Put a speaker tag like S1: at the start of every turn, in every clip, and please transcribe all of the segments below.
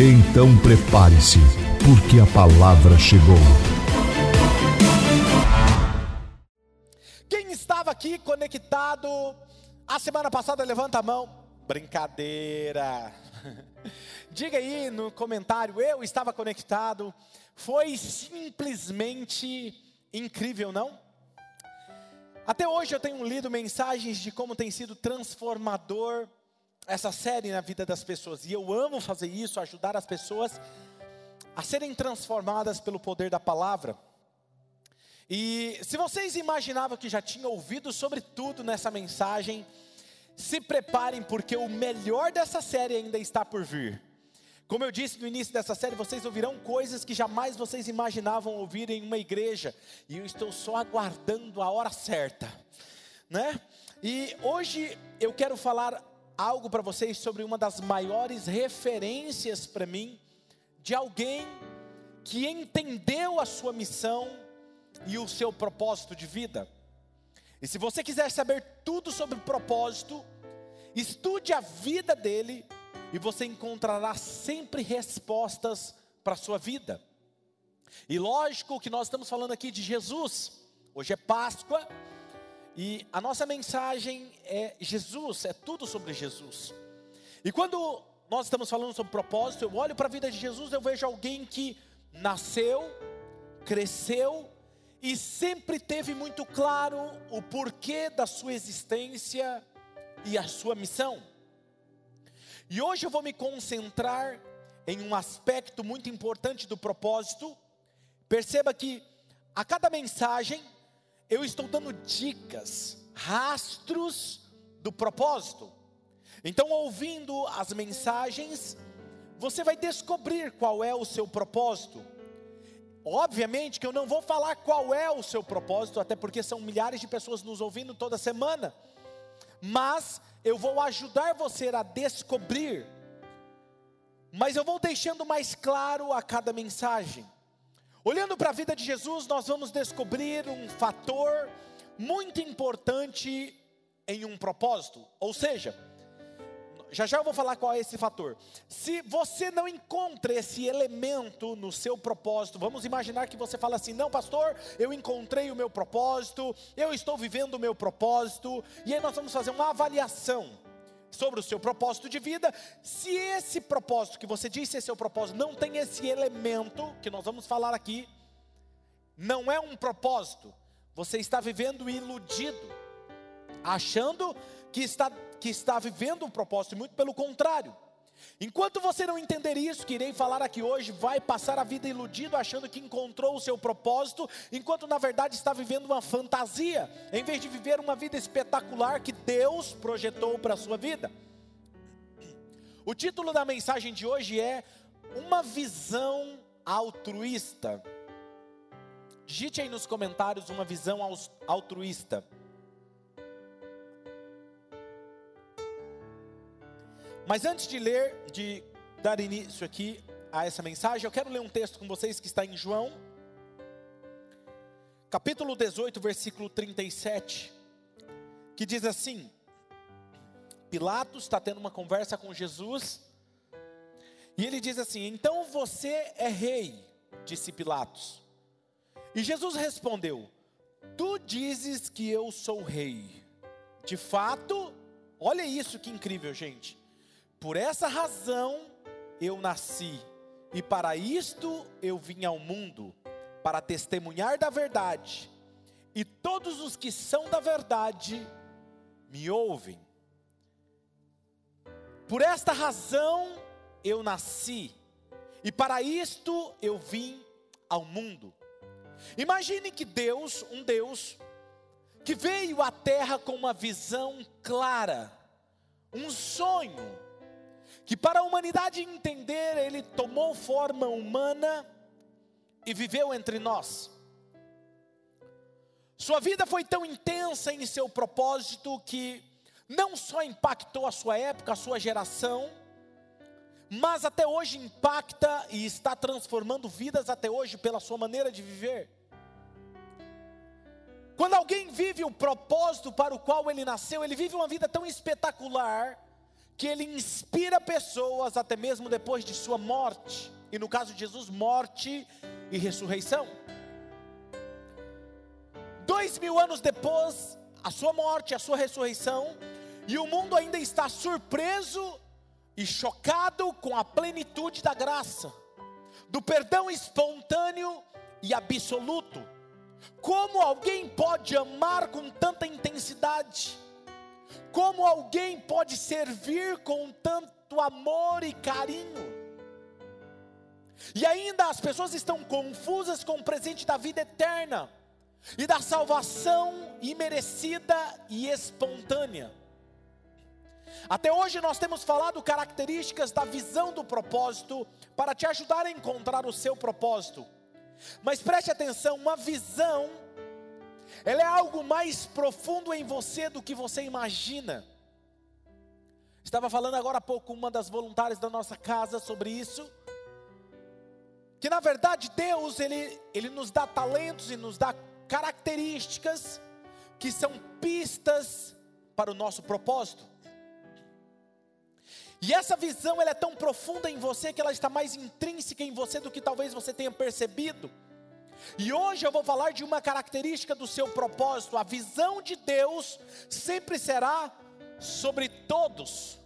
S1: Então prepare-se, porque a palavra chegou.
S2: Quem estava aqui conectado a semana passada, levanta a mão. Brincadeira. Diga aí no comentário, eu estava conectado. Foi simplesmente incrível, não? Até hoje eu tenho lido mensagens de como tem sido transformador essa série na vida das pessoas. E eu amo fazer isso, ajudar as pessoas a serem transformadas pelo poder da palavra. E se vocês imaginavam que já tinham ouvido sobre tudo nessa mensagem, se preparem porque o melhor dessa série ainda está por vir. Como eu disse no início dessa série, vocês ouvirão coisas que jamais vocês imaginavam ouvir em uma igreja, e eu estou só aguardando a hora certa, né? E hoje eu quero falar algo para vocês sobre uma das maiores referências para mim de alguém que entendeu a sua missão e o seu propósito de vida. E se você quiser saber tudo sobre propósito, estude a vida dele e você encontrará sempre respostas para a sua vida. E lógico que nós estamos falando aqui de Jesus. Hoje é Páscoa, e a nossa mensagem é Jesus, é tudo sobre Jesus. E quando nós estamos falando sobre propósito, eu olho para a vida de Jesus, eu vejo alguém que nasceu, cresceu e sempre teve muito claro o porquê da sua existência e a sua missão. E hoje eu vou me concentrar em um aspecto muito importante do propósito. Perceba que a cada mensagem eu estou dando dicas, rastros do propósito. Então, ouvindo as mensagens, você vai descobrir qual é o seu propósito. Obviamente que eu não vou falar qual é o seu propósito, até porque são milhares de pessoas nos ouvindo toda semana. Mas eu vou ajudar você a descobrir. Mas eu vou deixando mais claro a cada mensagem. Olhando para a vida de Jesus, nós vamos descobrir um fator muito importante em um propósito. Ou seja, já já eu vou falar qual é esse fator. Se você não encontra esse elemento no seu propósito, vamos imaginar que você fala assim: não, pastor, eu encontrei o meu propósito, eu estou vivendo o meu propósito, e aí nós vamos fazer uma avaliação sobre o seu propósito de vida. Se esse propósito que você disse é seu propósito não tem esse elemento que nós vamos falar aqui, não é um propósito, você está vivendo iludido, achando que está, que está vivendo um propósito, muito pelo contrário. Enquanto você não entender isso, que irei falar aqui hoje, vai passar a vida iludido, achando que encontrou o seu propósito, enquanto na verdade está vivendo uma fantasia, em vez de viver uma vida espetacular que Deus projetou para a sua vida. O título da mensagem de hoje é Uma Visão Altruísta. Digite aí nos comentários uma visão altruísta. Mas antes de ler, de dar início aqui a essa mensagem, eu quero ler um texto com vocês que está em João, capítulo 18, versículo 37, que diz assim: Pilatos está tendo uma conversa com Jesus, e ele diz assim: Então você é rei, disse Pilatos. E Jesus respondeu: Tu dizes que eu sou rei. De fato, olha isso que incrível, gente. Por essa razão eu nasci, e para isto eu vim ao mundo, para testemunhar da verdade, e todos os que são da verdade me ouvem. Por esta razão eu nasci, e para isto eu vim ao mundo. Imagine que Deus, um Deus, que veio à terra com uma visão clara, um sonho, que para a humanidade entender, ele tomou forma humana e viveu entre nós. Sua vida foi tão intensa em seu propósito que não só impactou a sua época, a sua geração, mas até hoje impacta e está transformando vidas até hoje pela sua maneira de viver. Quando alguém vive o propósito para o qual ele nasceu, ele vive uma vida tão espetacular que ele inspira pessoas até mesmo depois de sua morte. E no caso de Jesus, morte e ressurreição. Dois mil anos depois, a sua morte, a sua ressurreição, e o mundo ainda está surpreso e chocado com a plenitude da graça, do perdão espontâneo e absoluto. Como alguém pode amar com tanta intensidade? Como alguém pode servir com tanto amor e carinho? E ainda as pessoas estão confusas com o presente da vida eterna e da salvação imerecida e espontânea. Até hoje nós temos falado características da visão do propósito para te ajudar a encontrar o seu propósito. Mas preste atenção, uma visão ela é algo mais profundo em você do que você imagina. Estava falando agora há pouco uma das voluntárias da nossa casa sobre isso. Que na verdade Deus, Ele, Ele nos dá talentos e nos dá características que são pistas para o nosso propósito. E essa visão ela é tão profunda em você que ela está mais intrínseca em você do que talvez você tenha percebido. E hoje eu vou falar de uma característica do seu propósito. A visão de Deus sempre será sobre todos,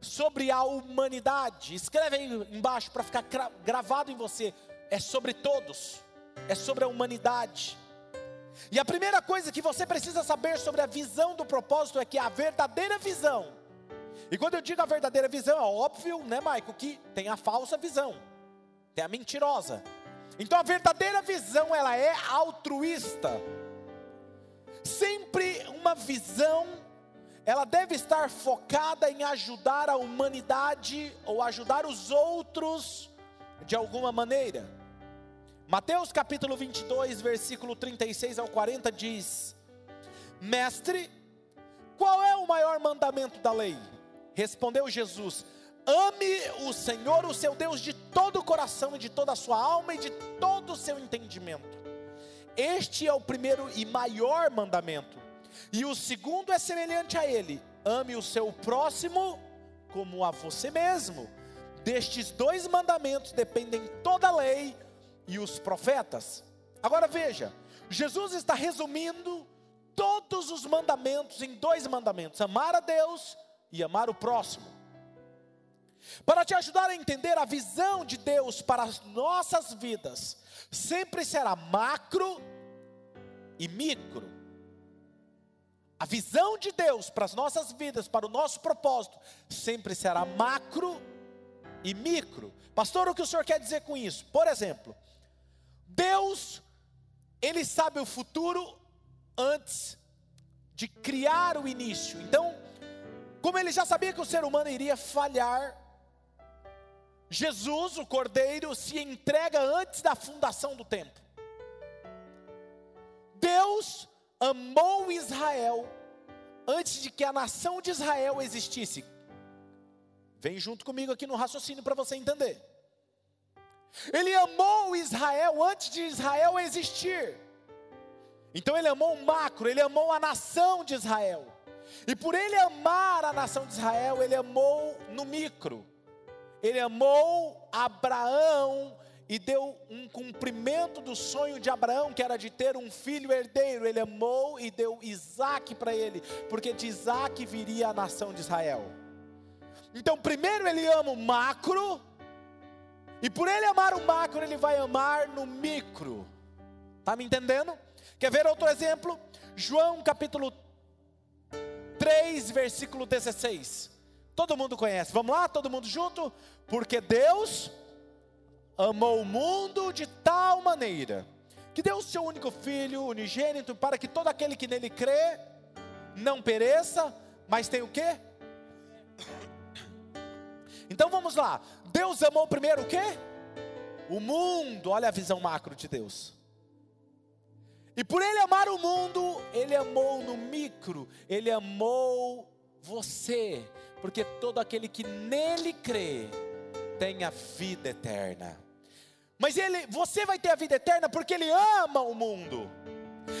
S2: sobre a humanidade. Escreve aí embaixo para ficar gravado em você. É sobre todos, é sobre a humanidade. E a primeira coisa que você precisa saber sobre a visão do propósito é que a verdadeira visão, e quando eu digo a verdadeira visão, é óbvio, né, Maico, que tem a falsa visão, tem a mentirosa. Então a verdadeira visão ela é altruísta. Sempre uma visão ela deve estar focada em ajudar a humanidade ou ajudar os outros de alguma maneira. Mateus capítulo 22, versículo 36 ao 40 diz: Mestre, qual é o maior mandamento da lei? Respondeu Jesus: Ame o Senhor, o seu Deus, de todo o coração e de toda a sua alma e de todo o seu entendimento. Este é o primeiro e maior mandamento. E o segundo é semelhante a ele: ame o seu próximo como a você mesmo. Destes dois mandamentos dependem toda a lei e os profetas. Agora veja, Jesus está resumindo todos os mandamentos em dois mandamentos: amar a Deus e amar o próximo. Para te ajudar a entender a visão de Deus para as nossas vidas, sempre será macro e micro. A visão de Deus para as nossas vidas, para o nosso propósito, sempre será macro e micro. Pastor, o que o senhor quer dizer com isso? Por exemplo, Deus, Ele sabe o futuro antes de criar o início. Então, como Ele já sabia que o ser humano iria falhar, Jesus, o Cordeiro, se entrega antes da fundação do tempo. Deus amou Israel antes de que a nação de Israel existisse. Vem junto comigo aqui no raciocínio para você entender. Ele amou Israel antes de Israel existir. Então ele amou o macro, ele amou a nação de Israel. E por ele amar a nação de Israel, ele amou no micro. Ele amou Abraão e deu um cumprimento do sonho de Abraão, que era de ter um filho herdeiro. Ele amou e deu Isaac para ele, porque de Isaac viria a nação de Israel. Então, primeiro ele ama o macro, e por ele amar o macro, ele vai amar no micro. Está me entendendo? Quer ver outro exemplo? João capítulo 3, versículo 16. Todo mundo conhece. Vamos lá, todo mundo junto? Porque Deus amou o mundo de tal maneira que deu o seu único filho unigênito para que todo aquele que nele crê não pereça, mas tem o quê? Então vamos lá. Deus amou primeiro o quê? O mundo. Olha a visão macro de Deus. E por ele amar o mundo, ele amou no micro, ele amou você, porque todo aquele que nele crê tem a vida eterna. Mas ele, você vai ter a vida eterna porque ele ama o mundo.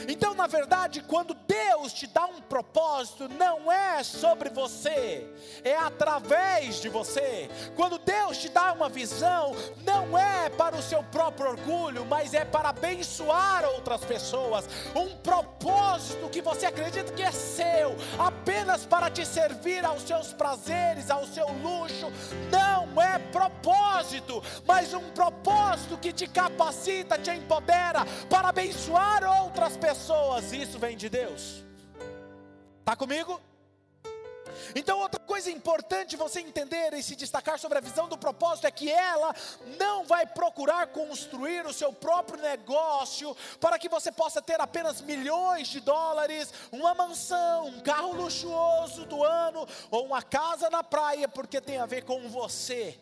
S2: Então, na verdade, quando Deus te dá um propósito, não é sobre você, é através de você. Quando Deus te dá uma visão, não é para o seu próprio orgulho, mas é para abençoar outras pessoas. Um propósito que você acredita que é seu, apenas para te servir aos seus prazeres, ao seu luxo, não é propósito, mas um propósito que te capacita, te empodera para abençoar outras pessoas, isso vem de Deus. Está comigo? Então, outra coisa importante você entender e se destacar sobre a visão do propósito é que ela não vai procurar construir o seu próprio negócio para que você possa ter apenas milhões de dólares, uma mansão, um carro luxuoso do ano ou uma casa na praia, porque tem a ver com você.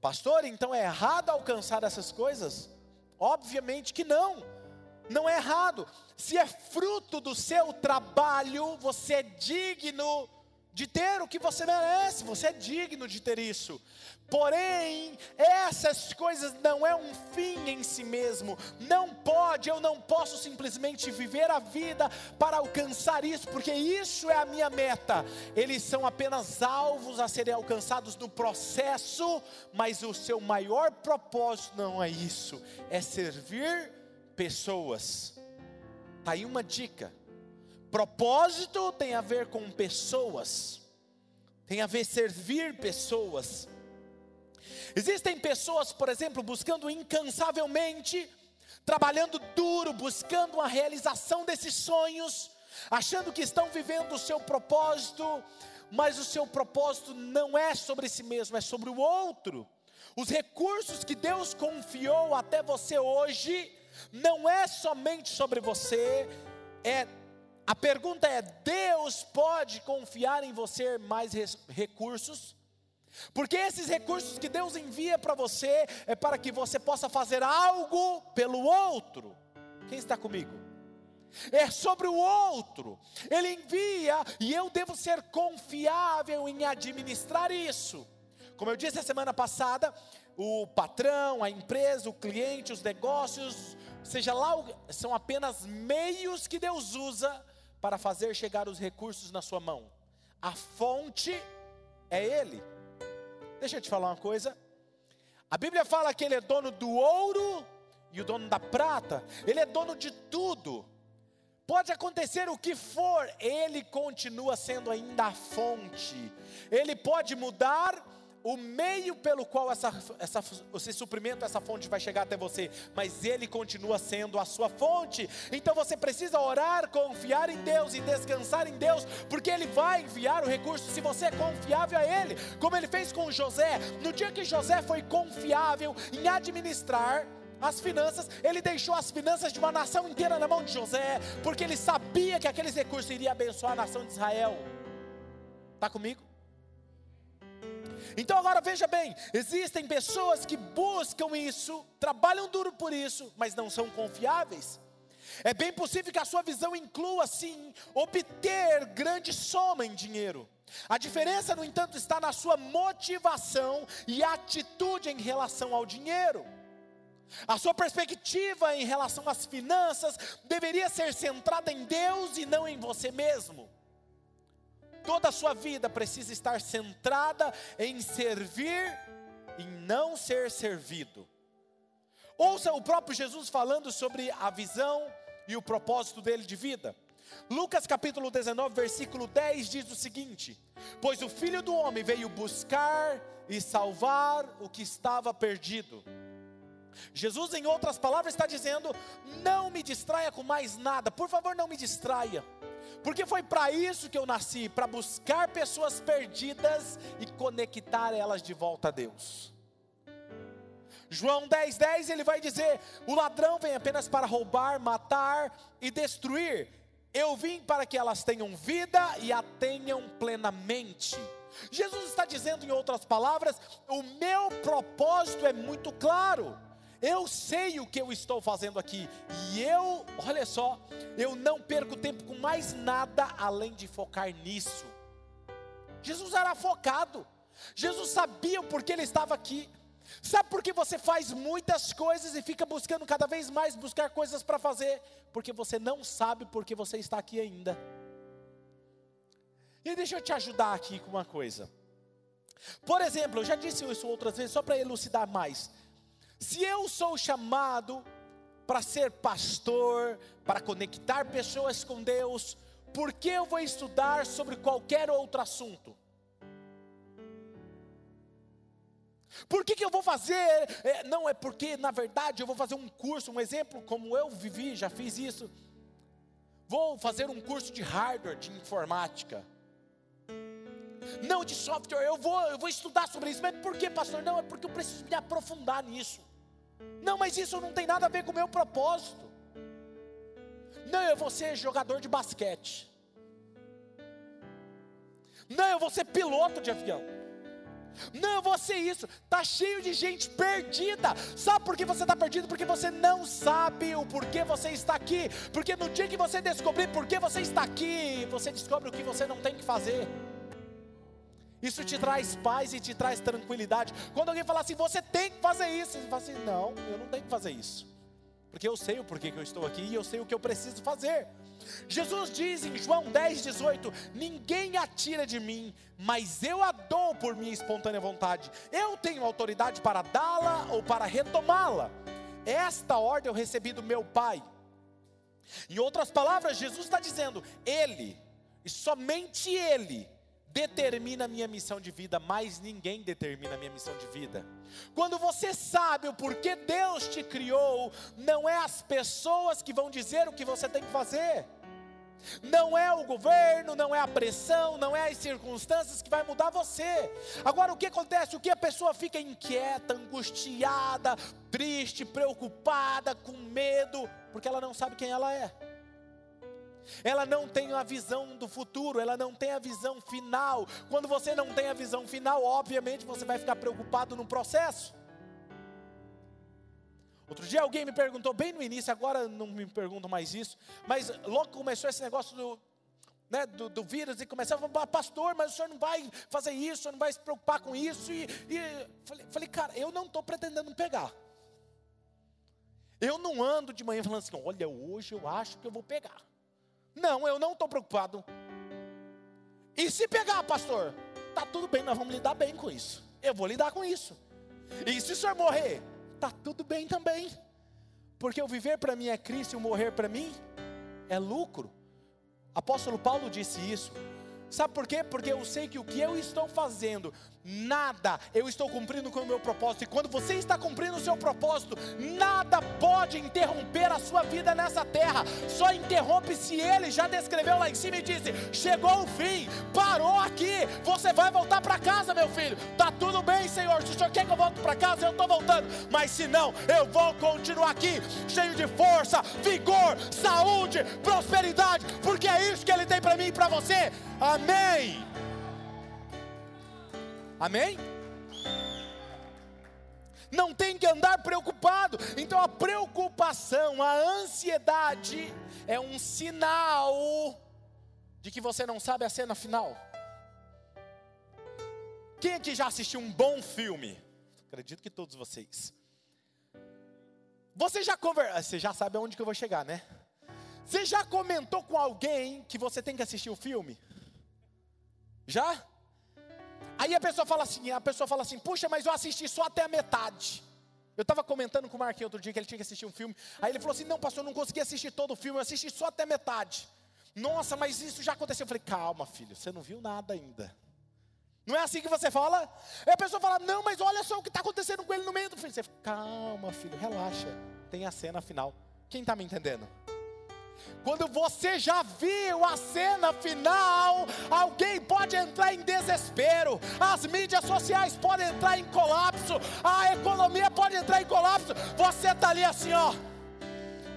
S2: Pastor, então é errado alcançar essas coisas? Obviamente que não não é errado. Se é fruto do seu trabalho, você é digno de ter o que você merece, você é digno de ter isso. Porém, essas coisas não é um fim em si mesmo. Não pode, eu não posso simplesmente viver a vida para alcançar isso, porque isso é a minha meta. Eles são apenas alvos a serem alcançados no processo, mas o seu maior propósito não é isso, é servir pessoas. Está aí uma dica. Propósito tem a ver com pessoas, tem a ver servir pessoas. Existem pessoas, por exemplo, buscando incansavelmente, trabalhando duro, buscando a realização desses sonhos, achando que estão vivendo o seu propósito, mas o seu propósito não é sobre si mesmo, é sobre o outro. Os recursos que Deus confiou até você hoje não é somente sobre você, é a pergunta é: Deus pode confiar em você mais recursos? Porque esses recursos que Deus envia para você é para que você possa fazer algo pelo outro. Quem está comigo? É sobre o outro. Ele envia e eu devo ser confiável em administrar isso. Como eu disse a semana passada, o patrão, a empresa, o cliente, os negócios, seja lá, são apenas meios que Deus usa para fazer chegar os recursos na sua mão. A fonte é Ele. Deixa eu te falar uma coisa. A Bíblia fala que Ele é dono do ouro e o dono da prata. Ele é dono de tudo. Pode acontecer o que for, Ele continua sendo ainda a fonte. Ele pode mudar o meio pelo qual essa, essa, esse suprimento, essa fonte vai chegar até você, mas ele continua sendo a sua fonte. Então você precisa orar, confiar em Deus e descansar em Deus, porque ele vai enviar o recurso se você é confiável a ele, como ele fez com José. No dia que José foi confiável em administrar, as finanças, ele deixou as finanças de uma nação inteira na mão de José, porque ele sabia que aqueles recursos iriam abençoar a nação de Israel. Está comigo? Então agora veja bem: existem pessoas que buscam isso, trabalham duro por isso, mas não são confiáveis. É bem possível que a sua visão inclua, sim, obter grande soma em dinheiro. A diferença, no entanto, está na sua motivação e atitude em relação ao dinheiro. A sua perspectiva em relação às finanças deveria ser centrada em Deus e não em você mesmo. Toda a sua vida precisa estar centrada em servir e não ser servido. Ouça o próprio Jesus falando sobre a visão e o propósito dele de vida. Lucas capítulo 19, versículo 10 diz o seguinte: Pois o filho do homem veio buscar e salvar o que estava perdido. Jesus, em outras palavras, está dizendo: Não me distraia com mais nada, por favor, não me distraia. Porque foi para isso que eu nasci, para buscar pessoas perdidas e conectar elas de volta a Deus. João 10,10 10, ele vai dizer: O ladrão vem apenas para roubar, matar e destruir. Eu vim para que elas tenham vida e a tenham plenamente. Jesus está dizendo dizendo, em outras palavras, o meu propósito é muito claro. Eu sei o que eu estou fazendo aqui. E eu, olha só, eu não perco tempo com mais nada além de focar nisso. Jesus era focado. Jesus sabia o porquê ele estava aqui. Sabe por que você faz muitas coisas e fica buscando cada vez mais buscar coisas para fazer? Porque você não sabe por que você está aqui ainda. E deixa eu te ajudar aqui com uma coisa. Por exemplo, eu já disse isso outras vezes, só para elucidar mais. Se eu sou chamado para ser pastor, para conectar pessoas com Deus, por que eu vou estudar sobre qualquer outro assunto? Por que, que eu vou fazer? É, não, é porque, na verdade, eu vou fazer um curso, um exemplo, como eu vivi, já fiz isso. Vou fazer um curso de hardware, de informática. Não de software, eu vou, eu vou estudar sobre isso. Mas por que, pastor? Não, é porque eu preciso me aprofundar nisso. Não, mas isso não tem nada a ver com o meu propósito. Não, eu vou ser jogador de basquete. Não, eu vou ser piloto de avião. Não, eu vou ser isso. Tá cheio de gente perdida. Sabe por que você está perdido? Porque você não sabe o porquê você está aqui. Porque no dia que você descobrir por que você está aqui, você descobre o que você não tem que fazer. Isso te traz paz e te traz tranquilidade. Quando alguém fala assim, você tem que fazer isso, você fala assim, não, eu não tenho que fazer isso. Porque eu sei o porquê que eu estou aqui e eu sei o que eu preciso fazer. Jesus diz em João 10, 18: Ninguém atira de mim, mas eu a dou por minha espontânea vontade. Eu tenho autoridade para dá-la ou para retomá-la. Esta ordem eu recebi do meu Pai. Em outras palavras, Jesus está dizendo: Ele, e somente Ele, determina a minha missão de vida, mas ninguém determina a minha missão de vida. Quando você sabe o porquê Deus te criou, não é as pessoas que vão dizer o que você tem que fazer. Não é o governo, não é a pressão, não é as circunstâncias que vai mudar você. Agora o que acontece? O que a pessoa fica inquieta, angustiada, triste, preocupada, com medo, porque ela não sabe quem ela é ela não tem a visão do futuro, ela não tem a visão final. Quando você não tem a visão final, obviamente você vai ficar preocupado no processo. Outro dia alguém me perguntou, bem no início, agora não me pergunto mais isso, mas logo começou esse negócio do, né, do, do, vírus e começava a falar, pastor, mas o senhor não vai fazer isso, não vai se preocupar com isso. E, e falei, falei, cara, eu não estou pretendendo pegar. Eu não ando de manhã falando assim, olha, hoje eu acho que eu vou pegar. Não, eu não estou preocupado. E se pegar, pastor? Tá tudo bem, nós vamos lidar bem com isso. Eu vou lidar com isso. E se o senhor morrer? Tá tudo bem também. Porque o viver para mim é Cristo e o morrer para mim é lucro. Apóstolo Paulo disse isso. Sabe por quê? Porque eu sei que o que eu estou fazendo, nada eu estou cumprindo com o meu propósito. E quando você está cumprindo o seu propósito, nada pode interromper a sua vida nessa terra. Só interrompe se ele já descreveu lá em cima e disse: chegou o fim, parou aqui. Você vai voltar para casa, meu filho. Tá tudo bem, Senhor. Se o Senhor quer que eu volte para casa, eu estou voltando. Mas se não, eu vou continuar aqui, cheio de força, vigor, saúde, prosperidade, porque é isso que Ele tem para mim e para você. Amém. Amém? Não tem que andar preocupado. Então a preocupação, a ansiedade é um sinal de que você não sabe a cena final. Quem aqui já assistiu um bom filme? Acredito que todos vocês. Você já conversa, você já sabe aonde que eu vou chegar, né? Você já comentou com alguém que você tem que assistir o filme? Já? Aí a pessoa fala assim, a pessoa fala assim, puxa, mas eu assisti só até a metade. Eu estava comentando com o Marquinhos outro dia que ele tinha que assistir um filme. Aí ele falou assim: não, pastor, eu não consegui assistir todo o filme, eu assisti só até metade. Nossa, mas isso já aconteceu. Eu falei, calma, filho, você não viu nada ainda. Não é assim que você fala? Aí a pessoa fala, não, mas olha só o que está acontecendo com ele no meio do filme. Você fala, calma, filho, relaxa. Tem a cena final. Quem está me entendendo? Quando você já viu a cena final, alguém pode entrar em desespero, as mídias sociais podem entrar em colapso, a economia pode entrar em colapso. Você está ali assim, ó.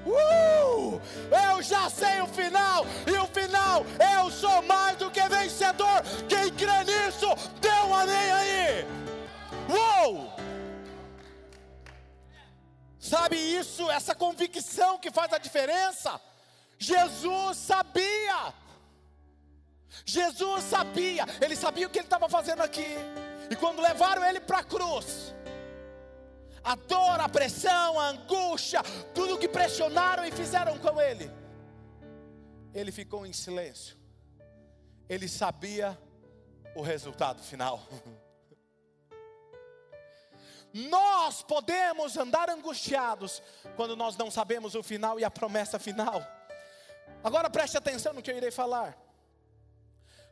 S2: Uh, eu já sei o final, e o final, eu sou mais do que vencedor. Quem crê nisso, dê um amém aí. Uou! Sabe isso, essa convicção que faz a diferença? Jesus sabia. Jesus sabia, ele sabia o que ele estava fazendo aqui. E quando levaram ele para a cruz, a dor, a pressão, a angústia, tudo que pressionaram e fizeram com ele, ele ficou em silêncio. Ele sabia o resultado final. Nós podemos andar angustiados quando nós não sabemos o final e a promessa final. Agora preste atenção no que eu irei falar.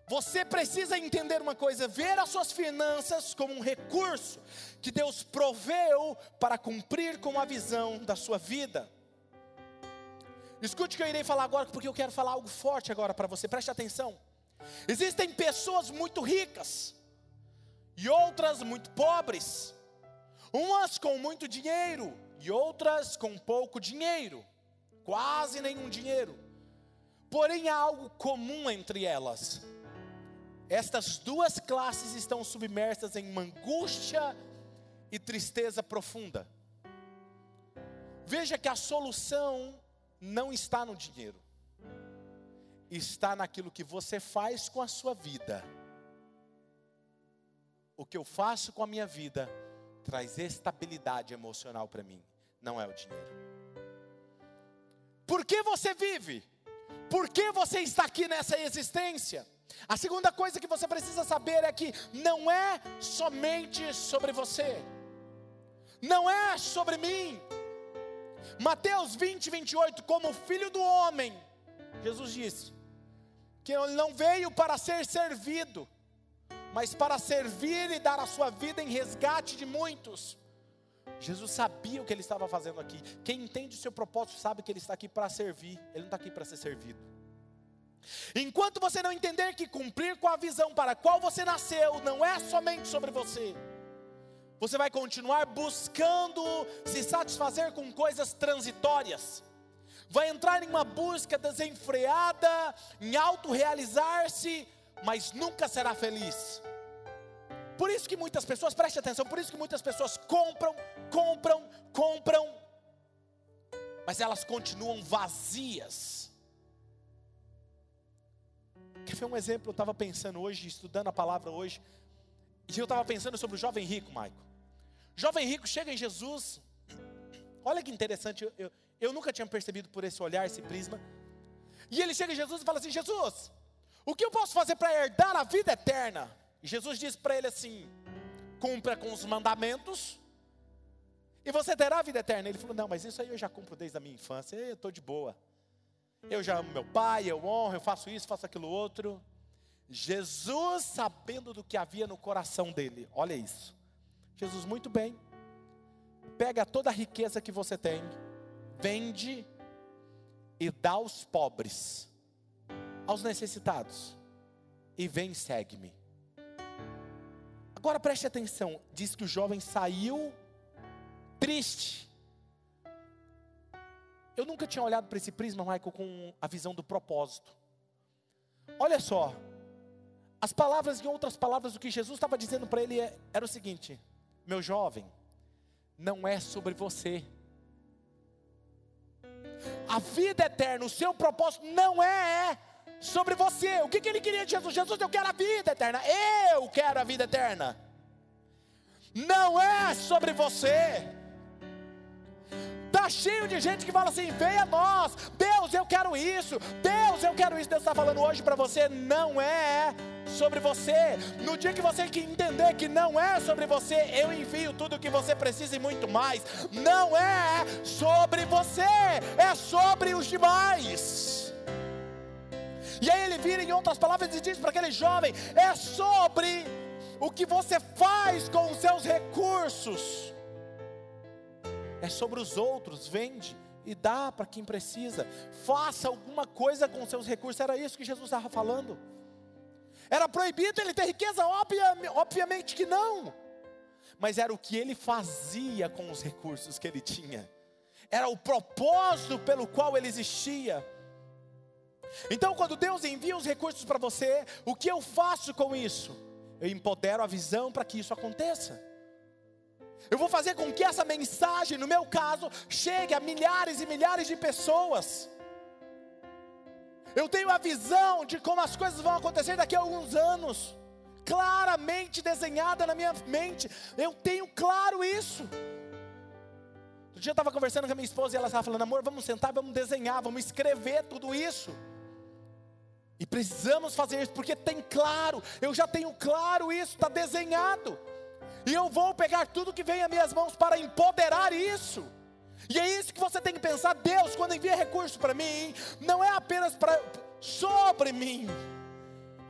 S2: Você precisa entender uma coisa: ver as suas finanças como um recurso que Deus proveu para cumprir com a visão da sua vida. Escute o que eu irei falar agora, porque eu quero falar algo forte agora para você, preste atenção. Existem pessoas muito ricas e outras muito pobres, umas com muito dinheiro e outras com pouco dinheiro, quase nenhum dinheiro. Porém, há algo comum entre elas estas duas classes estão submersas em uma angústia e tristeza profunda. Veja que a solução não está no dinheiro, está naquilo que você faz com a sua vida. O que eu faço com a minha vida traz estabilidade emocional para mim, não é o dinheiro. Por que você vive? Por que você está aqui nessa existência? A segunda coisa que você precisa saber é que não é somente sobre você, não é sobre mim. Mateus 20, 28, como filho do homem, Jesus disse que ele não veio para ser servido, mas para servir e dar a sua vida em resgate de muitos. Jesus sabia o que ele estava fazendo aqui. Quem entende o seu propósito sabe que ele está aqui para servir, ele não está aqui para ser servido. Enquanto você não entender que cumprir com a visão para a qual você nasceu não é somente sobre você, você vai continuar buscando se satisfazer com coisas transitórias, vai entrar em uma busca desenfreada, em autorrealizar-se, mas nunca será feliz. Por isso que muitas pessoas, preste atenção, por isso que muitas pessoas compram, compram, compram, mas elas continuam vazias Quer ver um exemplo? Eu estava pensando hoje, estudando a palavra hoje, e eu estava pensando sobre o jovem rico, Maico. Jovem rico chega em Jesus, olha que interessante, eu, eu, eu nunca tinha percebido por esse olhar, esse prisma. E ele chega em Jesus e fala assim: Jesus, o que eu posso fazer para herdar a vida eterna? E Jesus diz para ele assim: cumpra com os mandamentos, e você terá a vida eterna. Ele falou: Não, mas isso aí eu já cumpro desde a minha infância, eu estou de boa. Eu já amo meu pai, eu honro, eu faço isso, faço aquilo outro. Jesus, sabendo do que havia no coração dele, olha isso. Jesus, muito bem, pega toda a riqueza que você tem, vende e dá aos pobres, aos necessitados, e vem segue-me. Agora preste atenção, diz que o jovem saiu triste, eu nunca tinha olhado para esse prisma, Michael, com a visão do propósito. Olha só, as palavras, em outras palavras, o que Jesus estava dizendo para ele é, era o seguinte: meu jovem, não é sobre você. A vida eterna, o seu propósito não é sobre você. O que, que ele queria de Jesus? Jesus, eu quero a vida eterna. Eu quero a vida eterna. Não é sobre você. Cheio de gente que fala assim: venha nós, Deus, eu quero isso, Deus, eu quero isso. Deus está falando hoje para você: não é sobre você. No dia que você entender que não é sobre você, eu envio tudo o que você precisa e muito mais. Não é sobre você, é sobre os demais. E aí ele vira em outras palavras e diz para aquele jovem: é sobre o que você faz com os seus recursos é sobre os outros, vende e dá para quem precisa. Faça alguma coisa com seus recursos. Era isso que Jesus estava falando. Era proibido ele ter riqueza? Obvia, obviamente que não. Mas era o que ele fazia com os recursos que ele tinha. Era o propósito pelo qual ele existia. Então, quando Deus envia os recursos para você, o que eu faço com isso? Eu empodero a visão para que isso aconteça. Eu vou fazer com que essa mensagem, no meu caso, chegue a milhares e milhares de pessoas. Eu tenho a visão de como as coisas vão acontecer daqui a alguns anos, claramente desenhada na minha mente. Eu tenho claro isso. Outro dia eu estava conversando com a minha esposa e ela estava falando: amor, vamos sentar, vamos desenhar, vamos escrever tudo isso. E precisamos fazer isso, porque tem claro, eu já tenho claro isso, está desenhado. E eu vou pegar tudo que vem às minhas mãos para empoderar isso. E é isso que você tem que pensar, Deus, quando envia recurso para mim, não é apenas para sobre mim.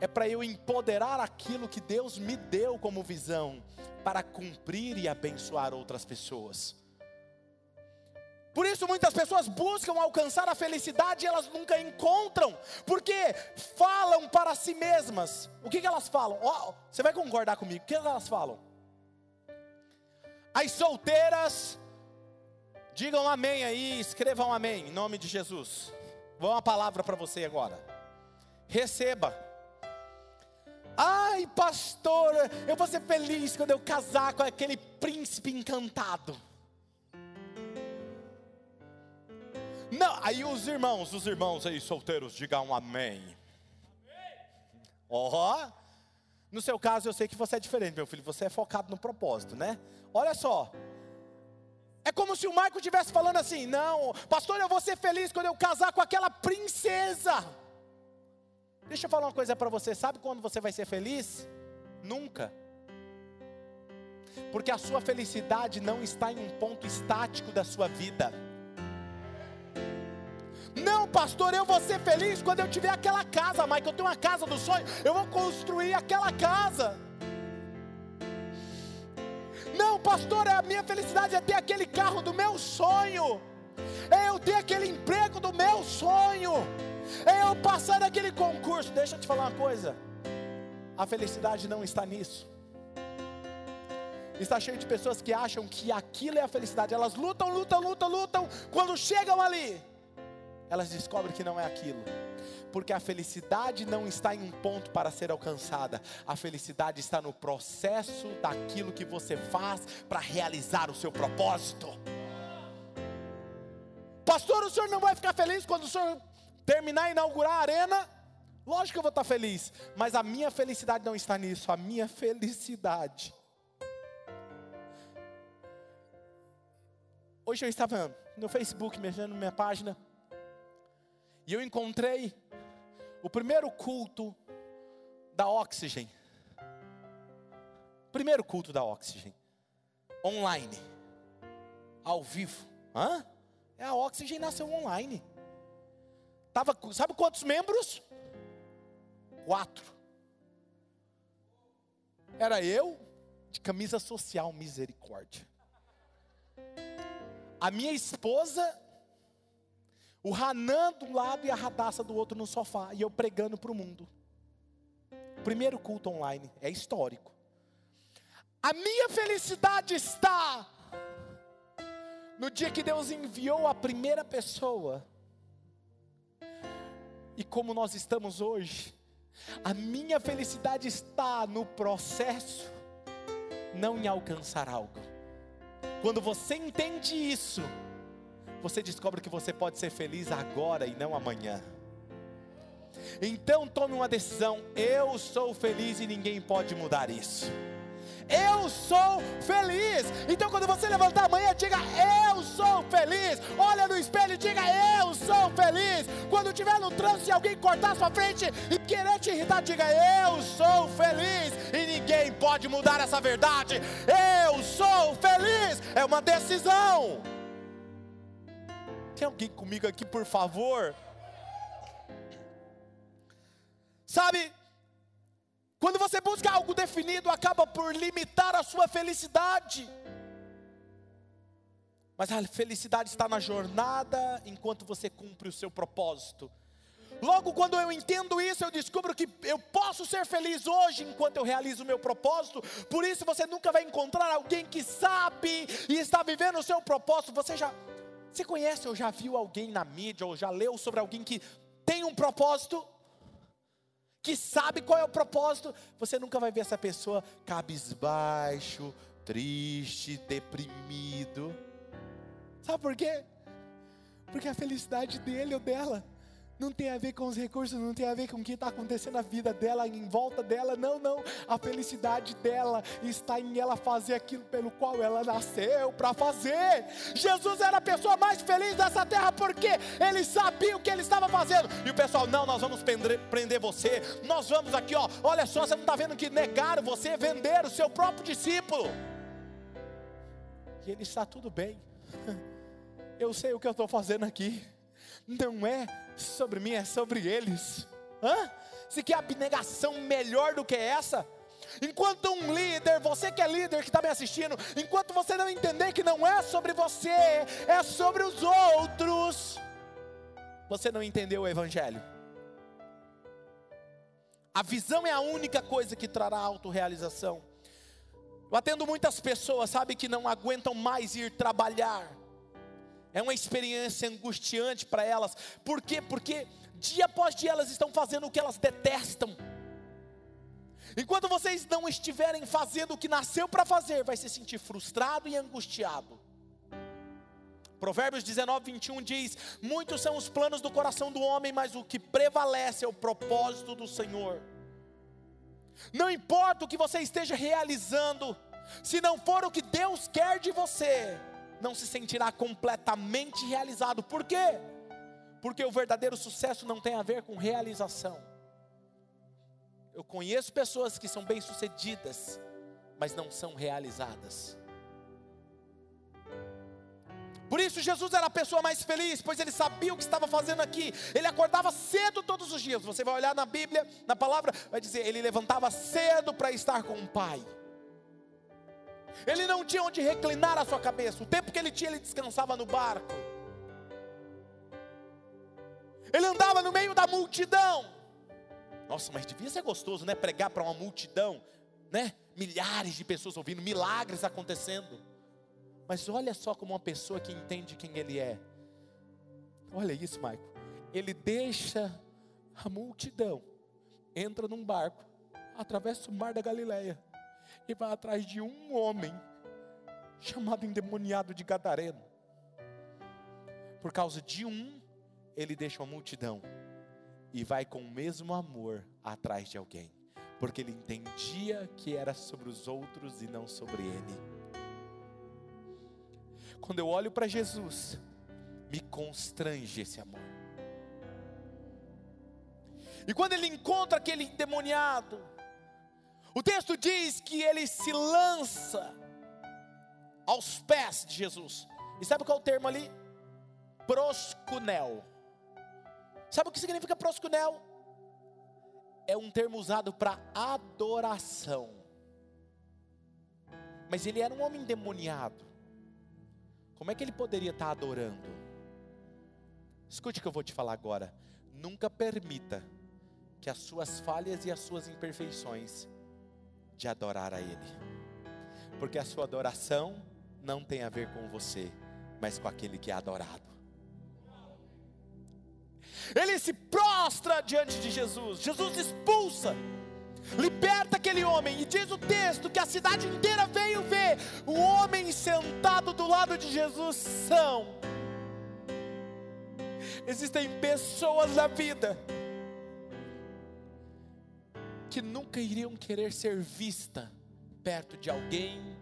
S2: É para eu empoderar aquilo que Deus me deu como visão para cumprir e abençoar outras pessoas. Por isso muitas pessoas buscam alcançar a felicidade e elas nunca encontram, porque falam para si mesmas. O que, que elas falam? Oh, você vai concordar comigo? O que elas falam? As solteiras, digam amém aí, escrevam amém, em nome de Jesus. Vou uma palavra para você agora. Receba. Ai, pastor, eu vou ser feliz quando eu casar com aquele príncipe encantado. Não, aí os irmãos, os irmãos aí solteiros, digam um amém. Ó, oh, no seu caso eu sei que você é diferente, meu filho, você é focado no propósito, né? Olha só. É como se o Marco estivesse falando assim: "Não, pastor, eu vou ser feliz quando eu casar com aquela princesa". Deixa eu falar uma coisa para você, sabe quando você vai ser feliz? Nunca. Porque a sua felicidade não está em um ponto estático da sua vida. Não, pastor, eu vou ser feliz quando eu tiver aquela casa, Mike. Eu tenho uma casa do sonho, eu vou construir aquela casa. Não, pastor, a minha felicidade é ter aquele carro do meu sonho, é eu ter aquele emprego do meu sonho, é eu passar naquele concurso. Deixa eu te falar uma coisa: a felicidade não está nisso. Está cheio de pessoas que acham que aquilo é a felicidade. Elas lutam, lutam, lutam, lutam. Quando chegam ali, elas descobrem que não é aquilo. Porque a felicidade não está em um ponto para ser alcançada, a felicidade está no processo daquilo que você faz para realizar o seu propósito. Pastor, o senhor não vai ficar feliz quando o senhor terminar e inaugurar a arena? Lógico que eu vou estar feliz, mas a minha felicidade não está nisso, a minha felicidade. Hoje eu estava no Facebook mexendo na minha página. E eu encontrei o primeiro culto da Oxygen. Primeiro culto da Oxygen. Online. Ao vivo. Hã? É a Oxygen nasceu online. Tava, sabe quantos membros? Quatro. Era eu de camisa social, misericórdia. A minha esposa o Hanan do lado e a Radassa do outro no sofá. E eu pregando para o mundo. Primeiro culto online. É histórico. A minha felicidade está no dia que Deus enviou a primeira pessoa. E como nós estamos hoje, a minha felicidade está no processo, não em alcançar algo. Quando você entende isso, você descobre que você pode ser feliz agora e não amanhã. Então tome uma decisão: eu sou feliz e ninguém pode mudar isso. Eu sou feliz. Então, quando você levantar amanhã, diga: Eu sou feliz. Olha no espelho e diga: Eu sou feliz. Quando estiver no trânsito e alguém cortar sua frente e querer te irritar, diga: Eu sou feliz. E ninguém pode mudar essa verdade. Eu sou feliz. É uma decisão. Tem alguém comigo aqui, por favor? Sabe, quando você busca algo definido, acaba por limitar a sua felicidade. Mas a felicidade está na jornada enquanto você cumpre o seu propósito. Logo, quando eu entendo isso, eu descubro que eu posso ser feliz hoje enquanto eu realizo o meu propósito. Por isso, você nunca vai encontrar alguém que sabe e está vivendo o seu propósito. Você já você conhece ou já viu alguém na mídia ou já leu sobre alguém que tem um propósito? Que sabe qual é o propósito? Você nunca vai ver essa pessoa cabisbaixo, triste, deprimido. Sabe por quê? Porque a felicidade dele ou dela não tem a ver com os recursos, não tem a ver com o que está acontecendo na vida dela, em volta dela, não, não. A felicidade dela está em ela fazer aquilo pelo qual ela nasceu para fazer. Jesus era a pessoa mais feliz dessa terra porque ele sabia o que ele estava fazendo. E o pessoal, não, nós vamos prender, você, nós vamos aqui, ó, olha só, você não está vendo que negaram você, venderam o seu próprio discípulo. E ele está tudo bem. Eu sei o que eu estou fazendo aqui. Não é sobre mim, é sobre eles. Hã? Se quer abnegação melhor do que essa? Enquanto um líder, você que é líder que está me assistindo, enquanto você não entender que não é sobre você, é sobre os outros, você não entendeu o Evangelho. A visão é a única coisa que trará autorrealização. Eu atendo muitas pessoas, sabe, que não aguentam mais ir trabalhar é uma experiência angustiante para elas. Por quê? Porque dia após dia elas estão fazendo o que elas detestam. Enquanto vocês não estiverem fazendo o que nasceu para fazer, vai se sentir frustrado e angustiado. Provérbios 19, 21 diz: Muitos são os planos do coração do homem, mas o que prevalece é o propósito do Senhor. Não importa o que você esteja realizando, se não for o que Deus quer de você, não se sentirá completamente realizado. Por quê? Porque o verdadeiro sucesso não tem a ver com realização. Eu conheço pessoas que são bem-sucedidas, mas não são realizadas. Por isso Jesus era a pessoa mais feliz, pois ele sabia o que estava fazendo aqui. Ele acordava cedo todos os dias. Você vai olhar na Bíblia, na palavra, vai dizer, ele levantava cedo para estar com o Pai. Ele não tinha onde reclinar a sua cabeça. O tempo que ele tinha, ele descansava no barco. Ele andava no meio da multidão. Nossa, mas devia ser gostoso, né? Pregar para uma multidão, né? Milhares de pessoas ouvindo, milagres acontecendo. Mas olha só como uma pessoa que entende quem ele é. Olha isso, Maico. Ele deixa a multidão, entra num barco, atravessa o mar da Galileia e vai atrás de um homem chamado endemoniado de Gadareno. Por causa de um, ele deixa uma multidão e vai com o mesmo amor atrás de alguém, porque ele entendia que era sobre os outros e não sobre ele. Quando eu olho para Jesus, me constrange esse amor. E quando ele encontra aquele endemoniado, o texto diz que ele se lança aos pés de Jesus. E sabe qual é o termo ali? Proscunel. Sabe o que significa proscunel? É um termo usado para adoração. Mas ele era um homem endemoniado. Como é que ele poderia estar adorando? Escute o que eu vou te falar agora. Nunca permita que as suas falhas e as suas imperfeições de adorar a Ele, porque a sua adoração não tem a ver com você, mas com aquele que é adorado. Ele se prostra diante de Jesus, Jesus expulsa, liberta aquele homem, e diz o texto que a cidade inteira veio ver o homem sentado do lado de Jesus. São, existem pessoas na vida que nunca iriam querer ser vista perto de alguém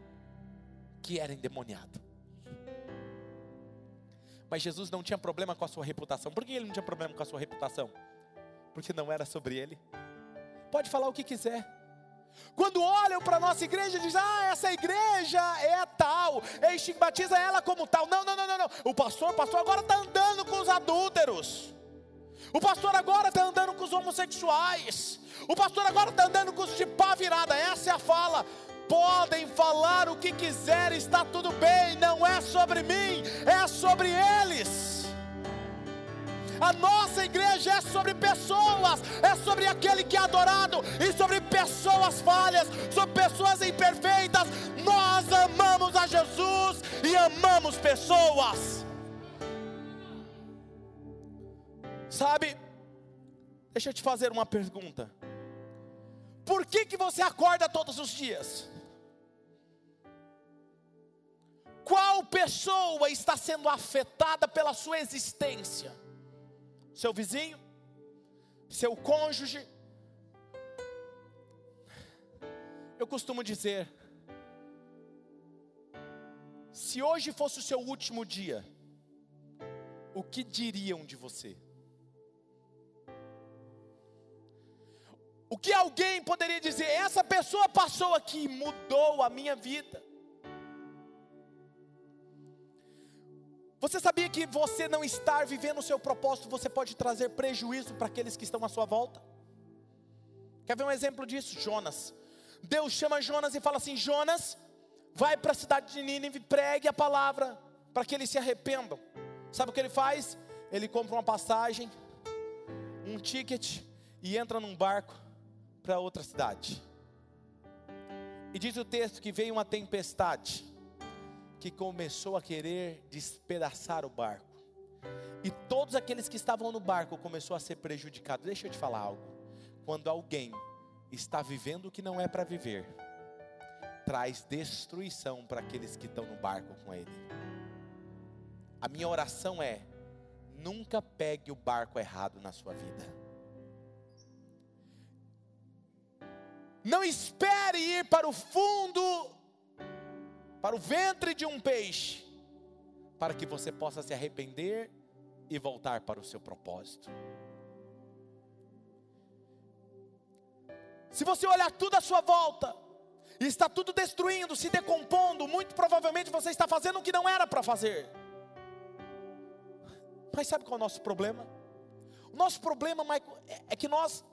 S2: que era endemoniado. Mas Jesus não tinha problema com a sua reputação. Por que ele não tinha problema com a sua reputação? Porque não era sobre ele. Pode falar o que quiser. Quando olham para a nossa igreja, dizem: Ah, essa igreja é tal, e estigmatiza ela como tal. Não, não, não, não, não. O pastor, o pastor agora está andando com os adúlteros. O pastor agora está andando com os homossexuais. O pastor agora está andando com os de pá virada. Essa é a fala. Podem falar o que quiserem, está tudo bem. Não é sobre mim, é sobre eles. A nossa igreja é sobre pessoas, é sobre aquele que é adorado e sobre pessoas falhas, sobre pessoas imperfeitas. Nós amamos a Jesus e amamos pessoas. Sabe? Deixa eu te fazer uma pergunta. Por que que você acorda todos os dias? pessoa está sendo afetada pela sua existência? Seu vizinho? Seu cônjuge? Eu costumo dizer: se hoje fosse o seu último dia, o que diriam de você? O que alguém poderia dizer? Essa pessoa passou aqui, mudou a minha vida. Você sabia que você não estar vivendo o seu propósito, você pode trazer prejuízo para aqueles que estão à sua volta? Quer ver um exemplo disso? Jonas. Deus chama Jonas e fala assim: Jonas, vai para a cidade de Nínive, pregue a palavra para que eles se arrependam. Sabe o que ele faz? Ele compra uma passagem, um ticket e entra num barco para outra cidade. E diz o texto que veio uma tempestade que começou a querer despedaçar o barco. E todos aqueles que estavam no barco começou a ser prejudicados. Deixa eu te falar algo. Quando alguém está vivendo o que não é para viver, traz destruição para aqueles que estão no barco com ele. A minha oração é: nunca pegue o barco errado na sua vida. Não espere ir para o fundo, para o ventre de um peixe, para que você possa se arrepender e voltar para o seu propósito. Se você olhar tudo à sua volta, e está tudo destruindo, se decompondo, muito provavelmente você está fazendo o que não era para fazer. Mas sabe qual é o nosso problema? O nosso problema, Michael, é, é que nós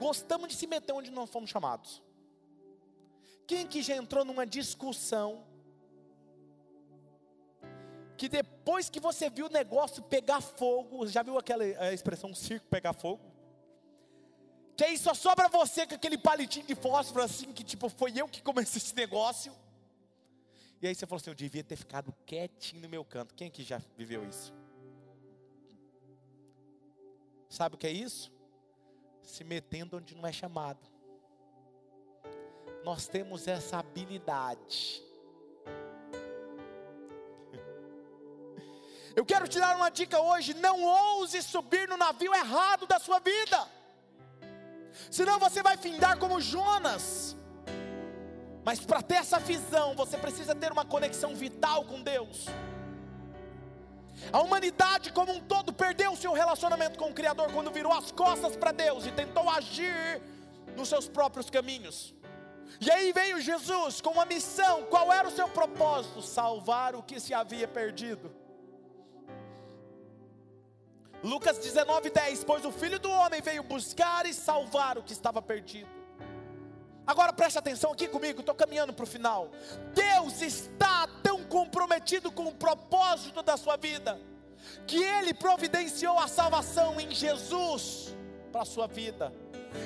S2: gostamos de se meter onde não fomos chamados. Quem que já entrou numa discussão que depois que você viu o negócio pegar fogo, já viu aquela expressão circo pegar fogo? Que aí só sobra você com aquele palitinho de fósforo assim, que tipo, foi eu que comecei esse negócio. E aí você falou assim, eu devia ter ficado quietinho no meu canto. Quem aqui já viveu isso? Sabe o que é isso? Se metendo onde não é chamado. Nós temos essa habilidade. Eu quero te dar uma dica hoje: não ouse subir no navio errado da sua vida, senão você vai findar como Jonas. Mas para ter essa visão, você precisa ter uma conexão vital com Deus. A humanidade como um todo perdeu o seu relacionamento com o Criador quando virou as costas para Deus e tentou agir nos seus próprios caminhos. E aí veio Jesus com uma missão. Qual era o seu propósito? Salvar o que se havia perdido. Lucas 19, 10: Pois o filho do homem veio buscar e salvar o que estava perdido. Agora preste atenção aqui comigo, estou caminhando para o final. Deus está tão comprometido com o propósito da sua vida, que Ele providenciou a salvação em Jesus para a sua vida.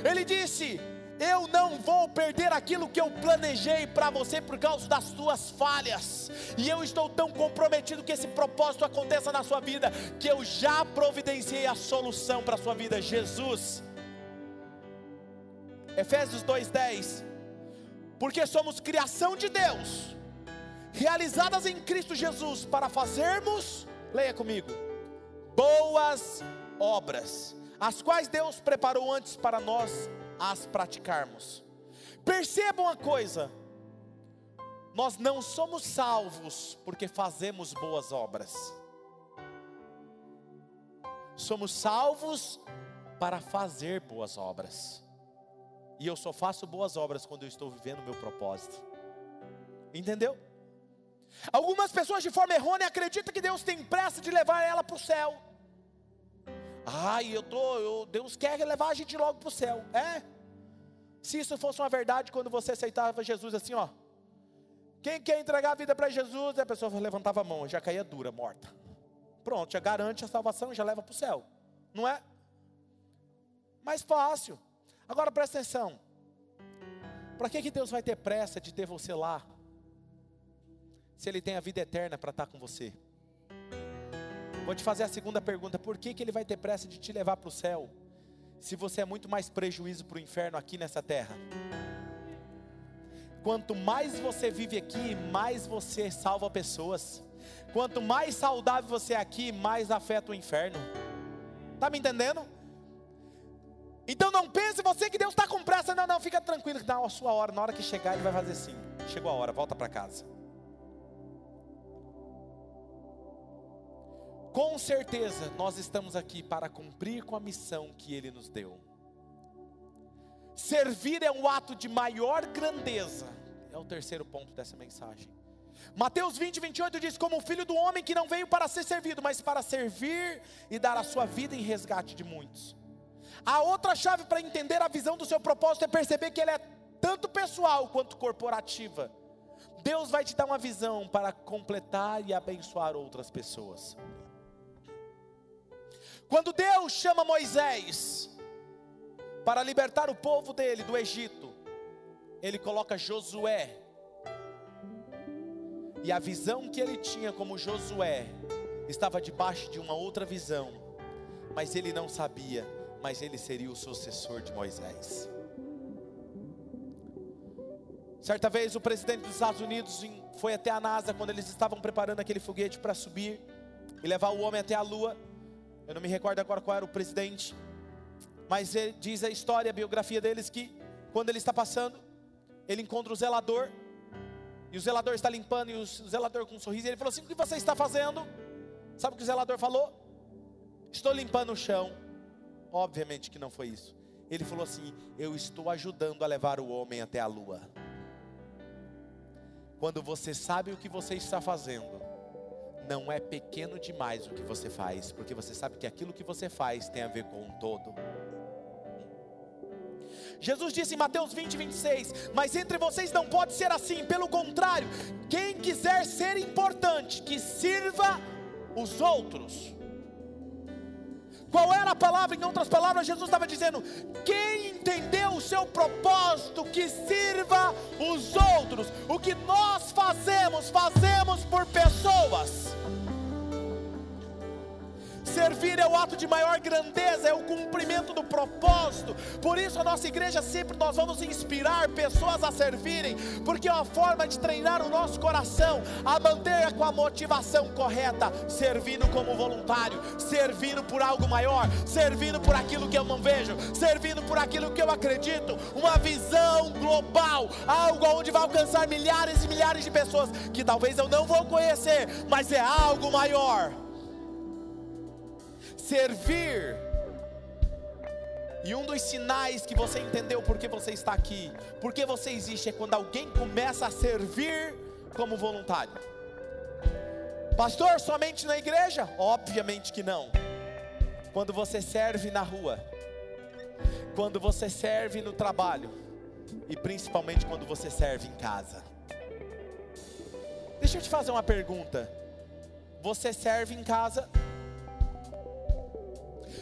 S2: Ele disse: eu não vou perder aquilo que eu planejei para você por causa das suas falhas. E eu estou tão comprometido que esse propósito aconteça na sua vida, que eu já providenciei a solução para a sua vida, Jesus. Efésios 2:10. Porque somos criação de Deus, realizadas em Cristo Jesus para fazermos, leia comigo, boas obras, as quais Deus preparou antes para nós as praticarmos. Percebam a coisa: nós não somos salvos porque fazemos boas obras, somos salvos para fazer boas obras. E eu só faço boas obras quando eu estou vivendo o meu propósito. Entendeu? Algumas pessoas de forma errônea acreditam que Deus tem pressa de levar ela para o céu. Ai, eu tô, eu, Deus quer levar a gente logo para o céu. É. Se isso fosse uma verdade, quando você aceitava Jesus assim, ó. Quem quer entregar a vida para Jesus? A pessoa levantava a mão, já caía dura, morta. Pronto, já garante a salvação, já leva para o céu. Não é? Mais fácil. Agora presta atenção. Para que, que Deus vai ter pressa de ter você lá? Se Ele tem a vida eterna para estar com você. Vou te fazer a segunda pergunta: por que, que Ele vai ter pressa de te levar para o céu? Se você é muito mais prejuízo para o inferno aqui nessa terra. Quanto mais você vive aqui, mais você salva pessoas. Quanto mais saudável você é aqui, mais afeta o inferno. Está me entendendo? Então não pense você que Deus está com pressa. Não, não, fica tranquilo dá a sua hora. Na hora que chegar, Ele vai fazer assim. Chegou a hora, volta para casa. Com certeza, nós estamos aqui para cumprir com a missão que Ele nos deu. Servir é um ato de maior grandeza. É o terceiro ponto dessa mensagem. Mateus 20, 28 diz: Como o filho do homem que não veio para ser servido, mas para servir e dar a sua vida em resgate de muitos. A outra chave para entender a visão do seu propósito é perceber que ele é tanto pessoal quanto corporativa. Deus vai te dar uma visão para completar e abençoar outras pessoas. Quando Deus chama Moisés para libertar o povo dele do Egito, ele coloca Josué. E a visão que ele tinha como Josué estava debaixo de uma outra visão, mas ele não sabia mas ele seria o sucessor de Moisés. Certa vez o presidente dos Estados Unidos foi até a NASA quando eles estavam preparando aquele foguete para subir e levar o homem até a lua. Eu não me recordo agora qual era o presidente, mas diz a história, a biografia deles que quando ele está passando, ele encontra o zelador e o zelador está limpando e o zelador com um sorriso, ele falou assim: "O que você está fazendo?" Sabe o que o zelador falou? Estou limpando o chão. Obviamente que não foi isso. Ele falou assim: Eu estou ajudando a levar o homem até a lua. Quando você sabe o que você está fazendo, não é pequeno demais o que você faz, porque você sabe que aquilo que você faz tem a ver com um todo. Jesus disse em Mateus 20, 26: Mas entre vocês não pode ser assim, pelo contrário, quem quiser ser importante, que sirva os outros. Qual era a palavra? Em outras palavras, Jesus estava dizendo: quem entendeu o seu propósito, que sirva os outros. O que nós fazemos, fazemos por pessoas. Servir é o ato de maior grandeza, é o cumprimento do propósito. Por isso a nossa igreja sempre nós vamos inspirar pessoas a servirem, porque é uma forma de treinar o nosso coração a manter com a motivação correta, servindo como voluntário, servindo por algo maior, servindo por aquilo que eu não vejo, servindo por aquilo que eu acredito, uma visão global, algo onde vai alcançar milhares e milhares de pessoas que talvez eu não vou conhecer, mas é algo maior servir. E um dos sinais que você entendeu porque você está aqui, porque você existe, é quando alguém começa a servir como voluntário. Pastor, somente na igreja? Obviamente que não. Quando você serve na rua, quando você serve no trabalho, e principalmente quando você serve em casa. Deixa eu te fazer uma pergunta. Você serve em casa?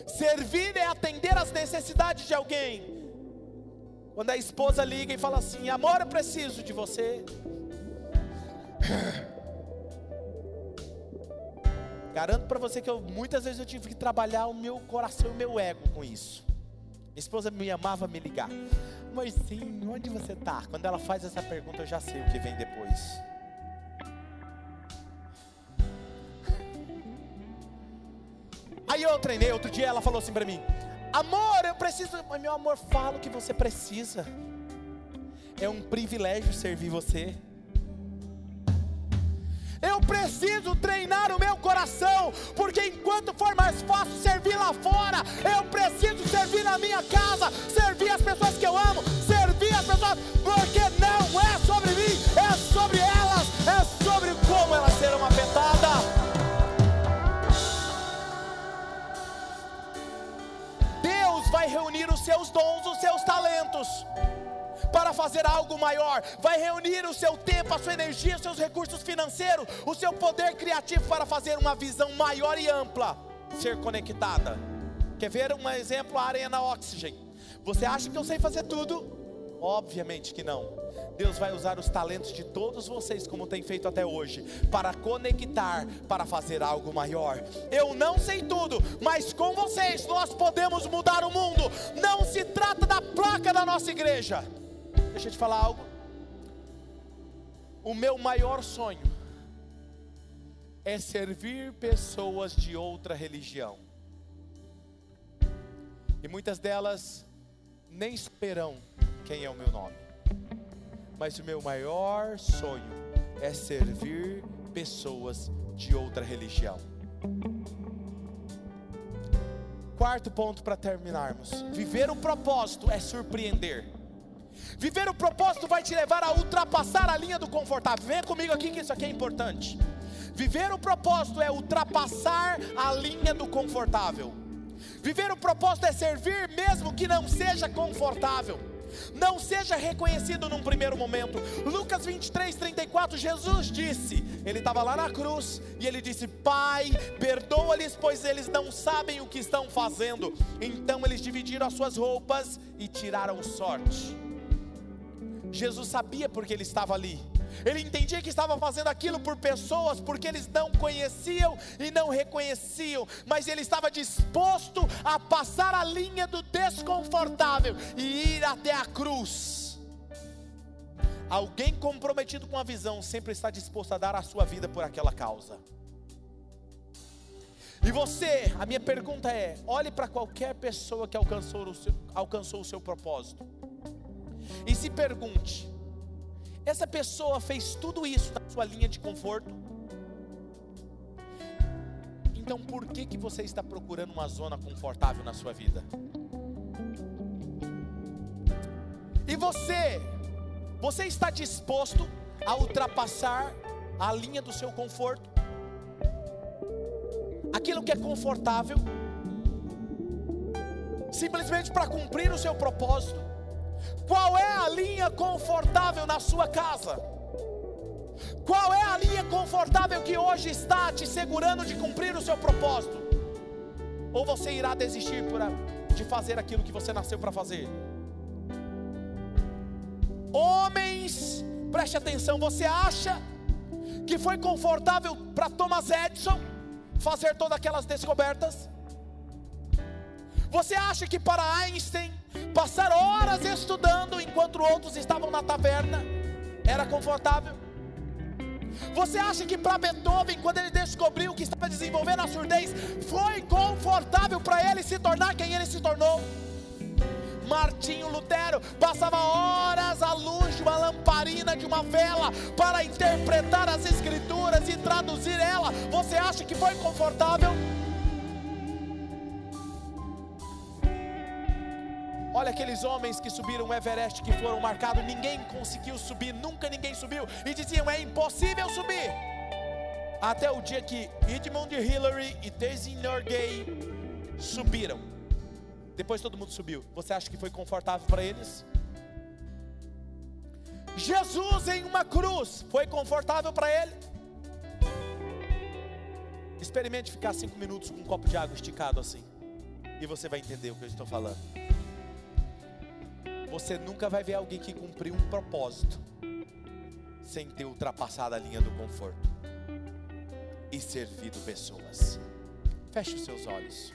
S2: Servir é atender às necessidades de alguém. Quando a esposa liga e fala assim: Amor, eu preciso de você. Garanto para você que eu, muitas vezes eu tive que trabalhar o meu coração e o meu ego com isso. Minha esposa me amava me ligar. Mas sim, onde você está? Quando ela faz essa pergunta, eu já sei o que vem depois. Aí eu treinei, outro dia ela falou assim para mim: Amor, eu preciso. Meu amor, fala o que você precisa. É um privilégio servir você. Eu preciso treinar o meu coração, porque enquanto for mais fácil servir lá fora, eu preciso servir na minha casa, servir as pessoas que eu amo, servir as pessoas, porque não é sobre mim, é sobre elas, vai reunir os seus dons, os seus talentos, para fazer algo maior, vai reunir o seu tempo, a sua energia, os seus recursos financeiros, o seu poder criativo para fazer uma visão maior e ampla, ser conectada. Quer ver um exemplo? A Arena Oxygen. Você acha que eu sei fazer tudo? Obviamente que não. Deus vai usar os talentos de todos vocês, como tem feito até hoje, para conectar, para fazer algo maior. Eu não sei tudo, mas com vocês nós podemos mudar o mundo. Não se trata da placa da nossa igreja. Deixa eu te falar algo. O meu maior sonho é servir pessoas de outra religião. E muitas delas nem esperam quem é o meu nome. Mas o meu maior sonho é servir pessoas de outra religião. Quarto ponto para terminarmos: viver o propósito é surpreender. Viver o propósito vai te levar a ultrapassar a linha do confortável. Venha comigo aqui que isso aqui é importante. Viver o propósito é ultrapassar a linha do confortável. Viver o propósito é servir mesmo que não seja confortável. Não seja reconhecido num primeiro momento. Lucas 23, 34, Jesus disse: Ele estava lá na cruz e ele disse: Pai, perdoa-lhes, pois eles não sabem o que estão fazendo. Então eles dividiram as suas roupas e tiraram sorte. Jesus sabia porque ele estava ali. Ele entendia que estava fazendo aquilo por pessoas, porque eles não conheciam e não reconheciam, mas ele estava disposto a passar a linha do desconfortável e ir até a cruz. Alguém comprometido com a visão sempre está disposto a dar a sua vida por aquela causa. E você, a minha pergunta é: olhe para qualquer pessoa que alcançou o seu, alcançou o seu propósito e se pergunte: essa pessoa fez tudo isso na sua linha de conforto? Então por que que você está procurando uma zona confortável na sua vida? E você, você está disposto a ultrapassar a linha do seu conforto? Aquilo que é confortável, simplesmente para cumprir o seu propósito. Qual é a linha confortável na sua casa? Qual é a linha confortável que hoje está te segurando de cumprir o seu propósito? Ou você irá desistir de fazer aquilo que você nasceu para fazer? Homens, preste atenção, você acha que foi confortável para Thomas Edison fazer todas aquelas descobertas? Você acha que para Einstein passar horas estudando enquanto outros estavam na taverna era confortável? Você acha que para Beethoven, quando ele descobriu que estava desenvolvendo a surdez, foi confortável para ele se tornar quem ele se tornou? Martinho Lutero passava horas à luz de uma lamparina de uma vela para interpretar as escrituras e traduzir ela. Você acha que foi confortável? Olha aqueles homens que subiram o Everest que foram marcados, ninguém conseguiu subir, nunca ninguém subiu, e diziam: é impossível subir. Até o dia que Edmund Hillary e Tenzin Norgay subiram. Depois todo mundo subiu. Você acha que foi confortável para eles? Jesus em uma cruz foi confortável para ele? Experimente ficar cinco minutos com um copo de água esticado assim, e você vai entender o que eu estou falando. Você nunca vai ver alguém que cumpriu um propósito sem ter ultrapassado a linha do conforto e servido pessoas. Feche os seus olhos.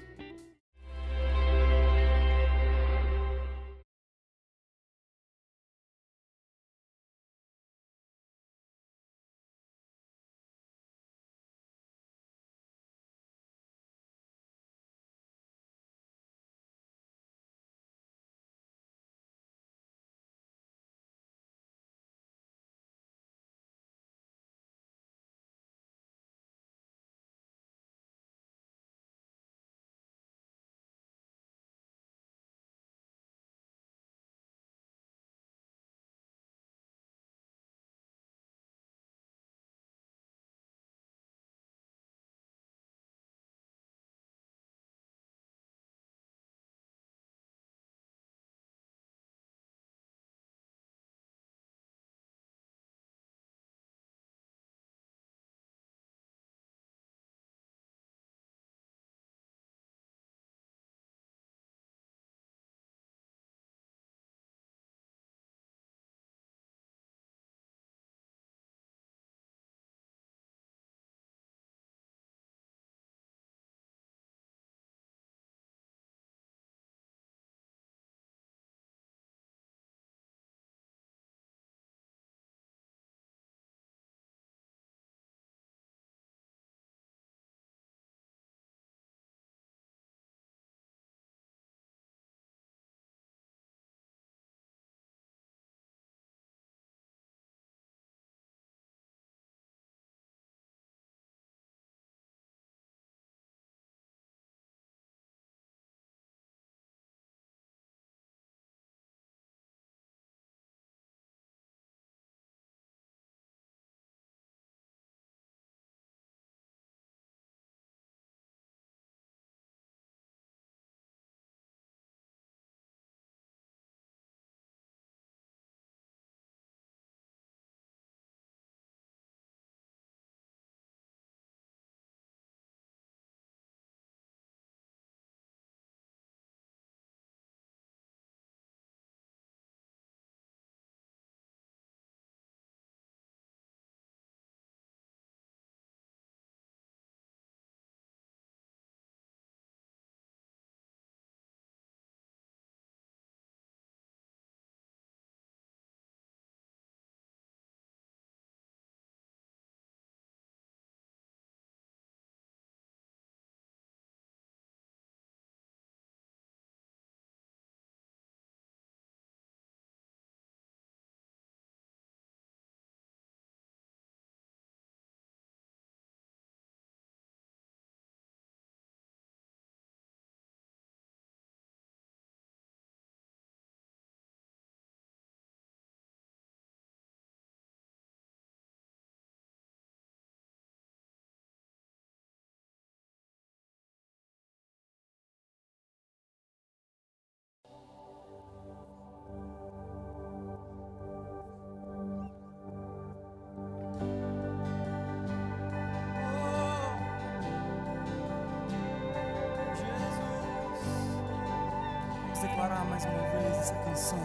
S3: Mais uma vez essa canção.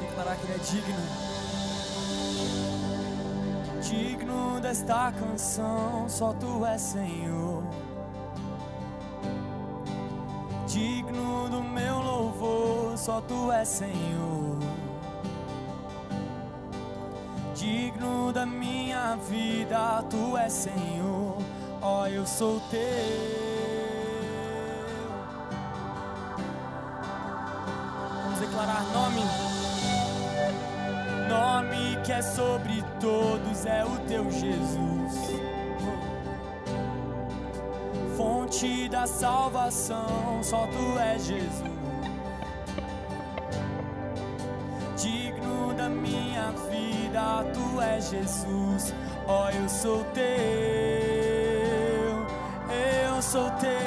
S3: Declarar que Ele é digno. Digno desta canção, só Tu és Senhor. Digno do meu louvor, só Tu és Senhor. Digno da minha vida, Tu és Senhor. Ó, oh, eu sou Teu. Sobre todos é o teu Jesus. Fonte da salvação, só tu és Jesus. Digno da minha vida, tu és Jesus. Ó, oh, eu sou teu, eu sou teu.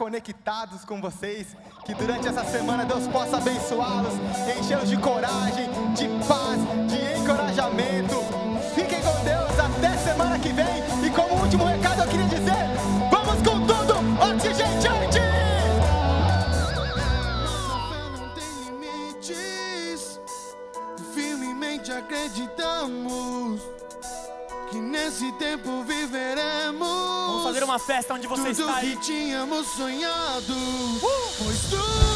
S4: conectados com vocês. Que durante essa semana Deus possa abençoá-los, enchê-los de coragem, de paz.
S3: você
S5: Tudo
S3: está aí.
S5: que tínhamos sonhado uh!